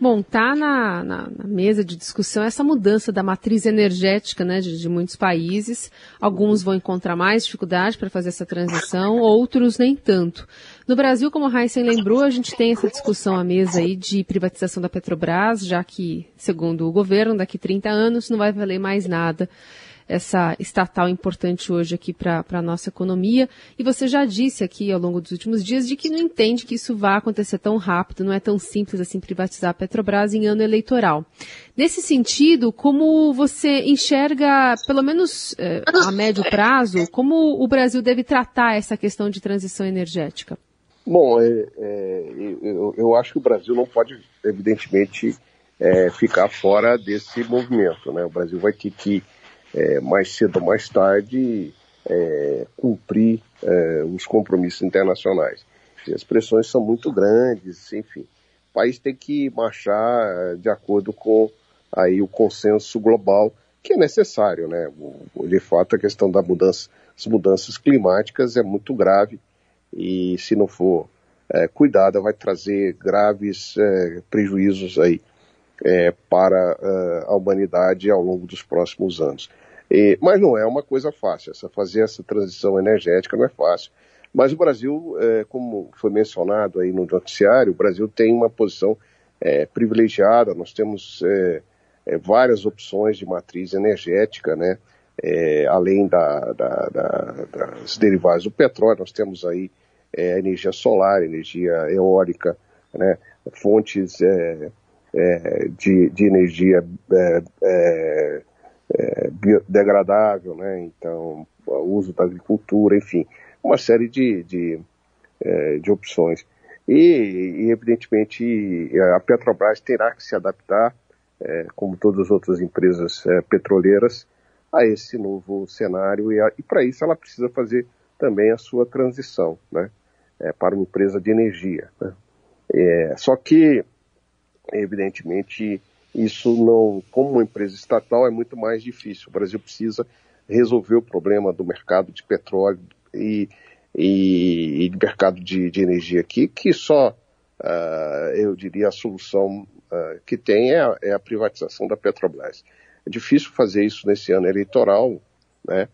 Bom, tá na, na, na, mesa de discussão essa mudança da matriz energética né, de, de muitos países. Alguns vão encontrar mais dificuldade para fazer essa transição, outros nem tanto. No Brasil, como a Heisen lembrou, a gente tem essa discussão à mesa aí de privatização da Petrobras, já que, segundo o governo, daqui 30 anos não vai valer mais nada essa estatal importante hoje aqui para a nossa economia. E você já disse aqui ao longo dos últimos dias de que não entende que isso vá acontecer tão rápido, não é tão simples assim privatizar Petrobras em ano eleitoral. Nesse sentido, como você enxerga, pelo menos eh, a médio prazo, como o Brasil deve tratar essa questão de transição energética? Bom, é, é, eu, eu, acho que o Brasil não pode, evidentemente, é, ficar fora desse movimento. Né? O Brasil vai ter que é, mais cedo ou mais tarde, é, cumprir é, os compromissos internacionais. As pressões são muito grandes, enfim. O país tem que marchar é, de acordo com aí o consenso global que é necessário, né? De fato, a questão da mudança, as mudanças climáticas é muito grave e se não for é, cuidada vai trazer graves é, prejuízos aí é, para a humanidade ao longo dos próximos anos. E, mas não é uma coisa fácil, essa, fazer essa transição energética não é fácil. Mas o Brasil, é, como foi mencionado aí no noticiário, o Brasil tem uma posição é, privilegiada, nós temos é, é várias opções de matriz energética, né? É, além da, da, da, das derivadas do petróleo, nós temos aí é, energia solar, energia eólica, né? fontes de, de, energia é, biodegradável, né? Então, o uso da agricultura, enfim, uma série de, de, é, de opções. E, e, evidentemente, a Petrobras terá que se adaptar, é, como todas as outras empresas é, petroleiras, a esse novo cenário e, e para isso ela precisa fazer também a sua transição, né? É, para uma empresa de energia. Né? É, só que, evidentemente, isso não, como uma empresa estatal, é muito mais difícil. O Brasil precisa resolver o problema do mercado de petróleo e, e, e do mercado de, de, energia aqui, que só, uh, eu diria, a solução uh, que tem é a, é a, privatização da Petrobras. É difícil fazer isso nesse ano eleitoral, né,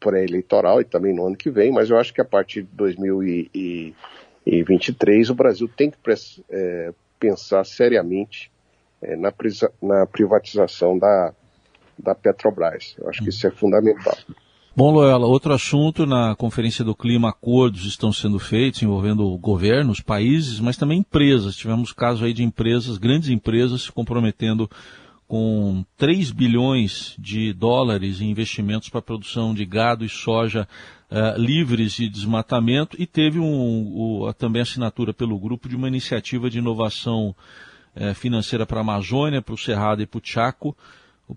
pré-eleitoral e também no ano que vem, mas eu acho que a partir de 2023 o Brasil tem que é, pensar seriamente é, na, na, privatização da, da Petrobras. Eu acho que isso é fundamental. Bom, Loyola, outro assunto, na Conferência do Clima, acordos estão sendo feitos envolvendo governos, países, mas também empresas. Tivemos casos aí de empresas, grandes empresas, se comprometendo com 3 bilhões de dólares em investimentos para a produção de gado e soja uh, livres de desmatamento e teve um, o, também assinatura pelo grupo de uma iniciativa de inovação é, financeira para a Amazônia, para o Cerrado e para o Chaco,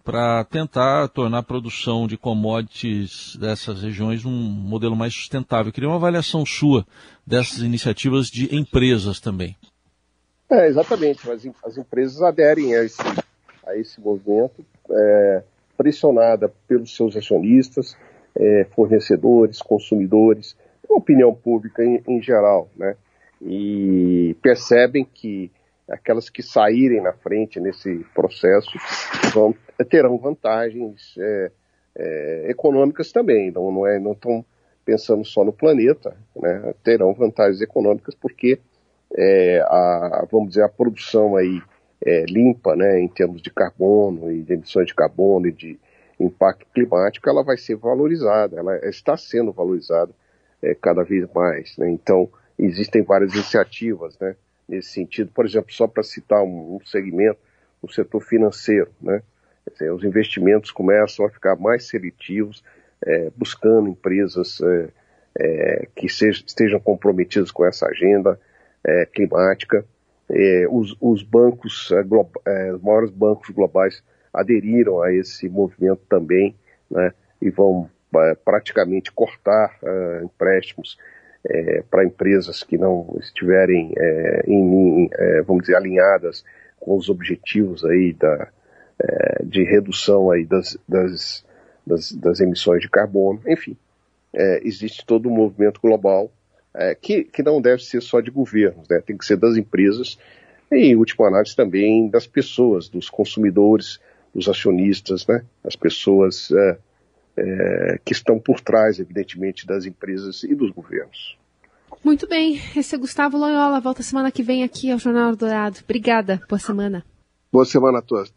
para tentar tornar a produção de commodities dessas regiões um modelo mais sustentável. Eu queria uma avaliação sua dessas iniciativas de empresas também. É, exatamente. As, as empresas aderem a esse, a esse movimento, é, pressionada pelos seus acionistas, é, fornecedores, consumidores, opinião pública em, em geral, né? E percebem que aquelas que saírem na frente nesse processo vão, terão vantagens é, é, econômicas também, não, não, é, não estão pensando só no planeta, né, terão vantagens econômicas porque é, a, vamos dizer, a produção aí é, limpa, né, em termos de carbono e de emissões de carbono e de impacto climático, ela vai ser valorizada, ela está sendo valorizada é, cada vez mais, né, então existem várias iniciativas, né, nesse sentido. Por exemplo, só para citar um, segmento, o setor financeiro, né? Dizer, os investimentos começam a ficar mais seletivos, é, buscando empresas é, é, que sejam, estejam comprometidas com essa agenda é, climática. É, os, os, bancos, é, os maiores bancos globais aderiram a esse movimento também, né? E vão praticamente cortar empréstimos é, para empresas que não estiverem, é, em, é, vamos dizer, alinhadas com os objetivos aí da, é, de redução aí das, das, das, das, emissões de carbono, enfim, é, existe todo um movimento global é, que, que não deve ser só de governos, né? tem que ser das empresas e, em última análise, também das pessoas, dos consumidores, dos acionistas, né? as pessoas é, que estão por trás, evidentemente, das empresas e dos governos. Muito bem, esse é Gustavo Loyola, volta semana que vem aqui ao Jornal Dourado. Obrigada, boa semana. Boa semana a todos.